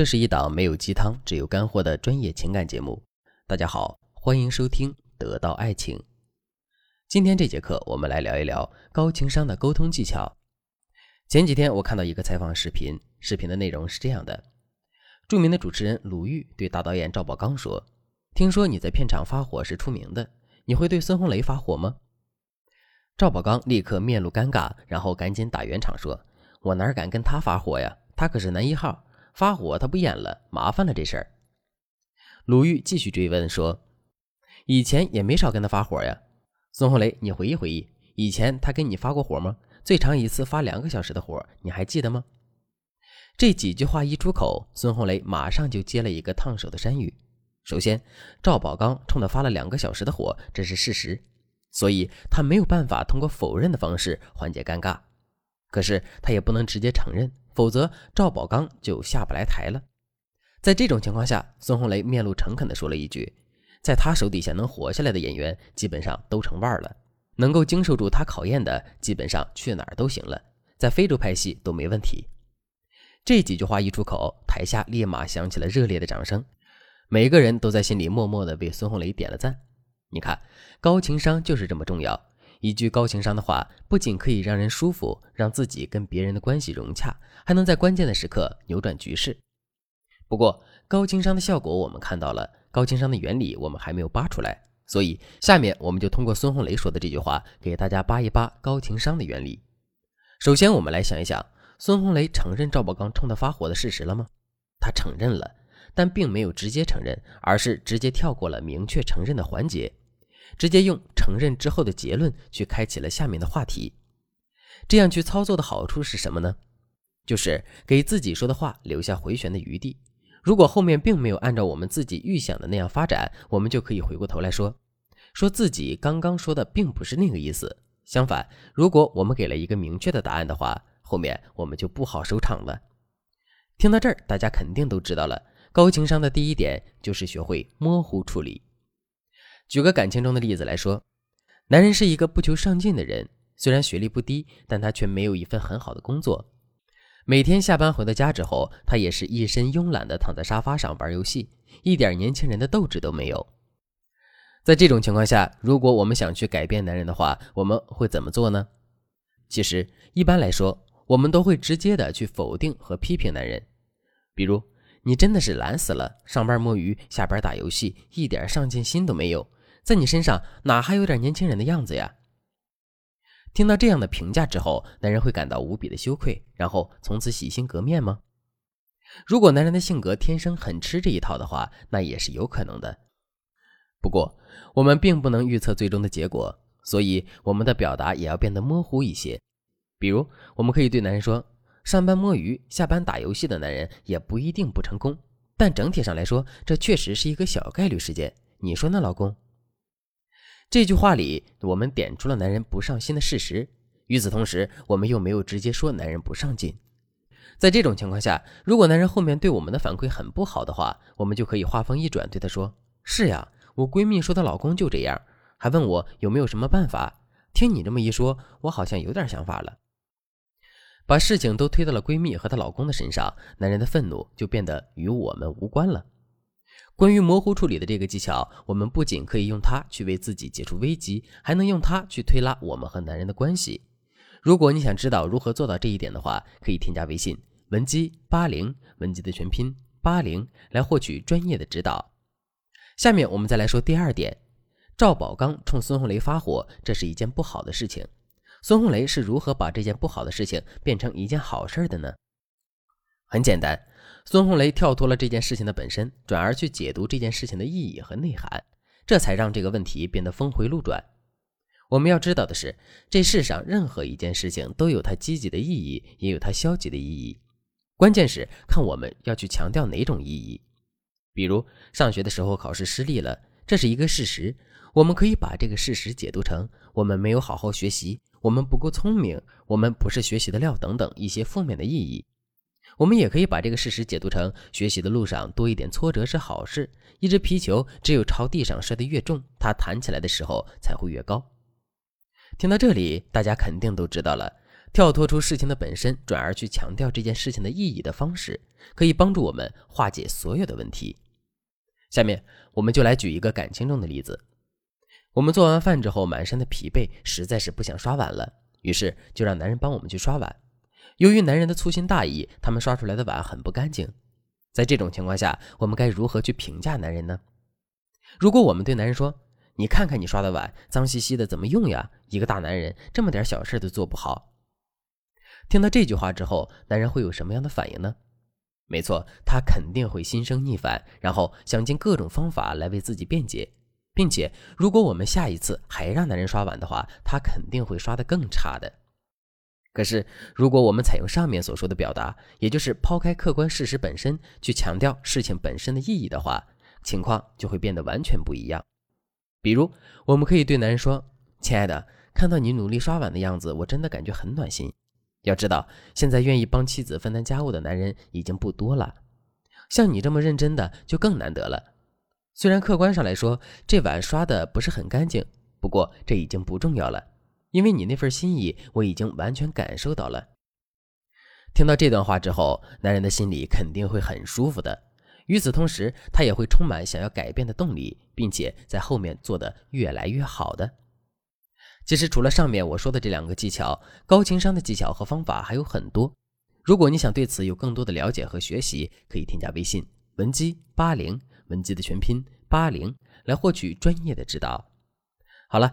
这是一档没有鸡汤，只有干货的专业情感节目。大家好，欢迎收听《得到爱情》。今天这节课，我们来聊一聊高情商的沟通技巧。前几天我看到一个采访视频，视频的内容是这样的：著名的主持人鲁豫对大导演赵宝刚说：“听说你在片场发火是出名的，你会对孙红雷发火吗？”赵宝刚立刻面露尴尬，然后赶紧打圆场说：“我哪敢跟他发火呀？他可是男一号。”发火他不演了，麻烦了这事儿。鲁豫继续追问说：“以前也没少跟他发火呀，孙红雷，你回忆回忆，以前他跟你发过火吗？最长一次发两个小时的火，你还记得吗？”这几句话一出口，孙红雷马上就接了一个烫手的山芋。首先，赵宝刚冲他发了两个小时的火，这是事实，所以他没有办法通过否认的方式缓解尴尬。可是他也不能直接承认。否则，赵宝刚就下不来台了。在这种情况下，孙红雷面露诚恳地说了一句：“在他手底下能活下来的演员，基本上都成腕了。能够经受住他考验的，基本上去哪儿都行了，在非洲拍戏都没问题。”这几句话一出口，台下立马响起了热烈的掌声，每个人都在心里默默地为孙红雷点了赞。你看，高情商就是这么重要。一句高情商的话，不仅可以让人舒服，让自己跟别人的关系融洽，还能在关键的时刻扭转局势。不过，高情商的效果我们看到了，高情商的原理我们还没有扒出来，所以下面我们就通过孙红雷说的这句话，给大家扒一扒高情商的原理。首先，我们来想一想，孙红雷承认赵宝刚冲他发火的事实了吗？他承认了，但并没有直接承认，而是直接跳过了明确承认的环节。直接用承认之后的结论去开启了下面的话题，这样去操作的好处是什么呢？就是给自己说的话留下回旋的余地。如果后面并没有按照我们自己预想的那样发展，我们就可以回过头来说，说自己刚刚说的并不是那个意思。相反，如果我们给了一个明确的答案的话，后面我们就不好收场了。听到这儿，大家肯定都知道了，高情商的第一点就是学会模糊处理。举个感情中的例子来说，男人是一个不求上进的人，虽然学历不低，但他却没有一份很好的工作。每天下班回到家之后，他也是一身慵懒的躺在沙发上玩游戏，一点年轻人的斗志都没有。在这种情况下，如果我们想去改变男人的话，我们会怎么做呢？其实一般来说，我们都会直接的去否定和批评男人，比如你真的是懒死了，上班摸鱼，下班打游戏，一点上进心都没有。在你身上哪还有点年轻人的样子呀？听到这样的评价之后，男人会感到无比的羞愧，然后从此洗心革面吗？如果男人的性格天生很吃这一套的话，那也是有可能的。不过我们并不能预测最终的结果，所以我们的表达也要变得模糊一些。比如，我们可以对男人说：“上班摸鱼，下班打游戏的男人也不一定不成功，但整体上来说，这确实是一个小概率事件。你说呢，老公？”这句话里，我们点出了男人不上心的事实。与此同时，我们又没有直接说男人不上进。在这种情况下，如果男人后面对我们的反馈很不好的话，我们就可以话锋一转，对他说：“是呀，我闺蜜说她老公就这样，还问我有没有什么办法。听你这么一说，我好像有点想法了。”把事情都推到了闺蜜和她老公的身上，男人的愤怒就变得与我们无关了。关于模糊处理的这个技巧，我们不仅可以用它去为自己解除危机，还能用它去推拉我们和男人的关系。如果你想知道如何做到这一点的话，可以添加微信文姬八零，文姬的全拼八零，来获取专业的指导。下面我们再来说第二点，赵宝刚冲孙红雷发火，这是一件不好的事情。孙红雷是如何把这件不好的事情变成一件好事的呢？很简单。孙红雷跳脱了这件事情的本身，转而去解读这件事情的意义和内涵，这才让这个问题变得峰回路转。我们要知道的是，这世上任何一件事情都有它积极的意义，也有它消极的意义。关键是看我们要去强调哪种意义。比如上学的时候考试失利了，这是一个事实，我们可以把这个事实解读成我们没有好好学习，我们不够聪明，我们不是学习的料等等一些负面的意义。我们也可以把这个事实解读成学习的路上多一点挫折是好事。一只皮球只有朝地上摔得越重，它弹起来的时候才会越高。听到这里，大家肯定都知道了，跳脱出事情的本身，转而去强调这件事情的意义的方式，可以帮助我们化解所有的问题。下面我们就来举一个感情中的例子：我们做完饭之后，满身的疲惫，实在是不想刷碗了，于是就让男人帮我们去刷碗。由于男人的粗心大意，他们刷出来的碗很不干净。在这种情况下，我们该如何去评价男人呢？如果我们对男人说：“你看看你刷的碗，脏兮兮的，怎么用呀？一个大男人这么点小事都做不好。”听到这句话之后，男人会有什么样的反应呢？没错，他肯定会心生逆反，然后想尽各种方法来为自己辩解，并且如果我们下一次还让男人刷碗的话，他肯定会刷得更差的。可是，如果我们采用上面所说的表达，也就是抛开客观事实本身，去强调事情本身的意义的话，情况就会变得完全不一样。比如，我们可以对男人说：“亲爱的，看到你努力刷碗的样子，我真的感觉很暖心。”要知道，现在愿意帮妻子分担家务的男人已经不多了，像你这么认真的就更难得了。虽然客观上来说，这碗刷的不是很干净，不过这已经不重要了，因为你那份心意我已经完全感受到了。听到这段话之后，男人的心里肯定会很舒服的，与此同时，他也会充满想要改变的动力，并且在后面做得越来越好的。其实除了上面我说的这两个技巧，高情商的技巧和方法还有很多。如果你想对此有更多的了解和学习，可以添加微信文姬八零，文姬的全拼八零，来获取专业的指导。好了，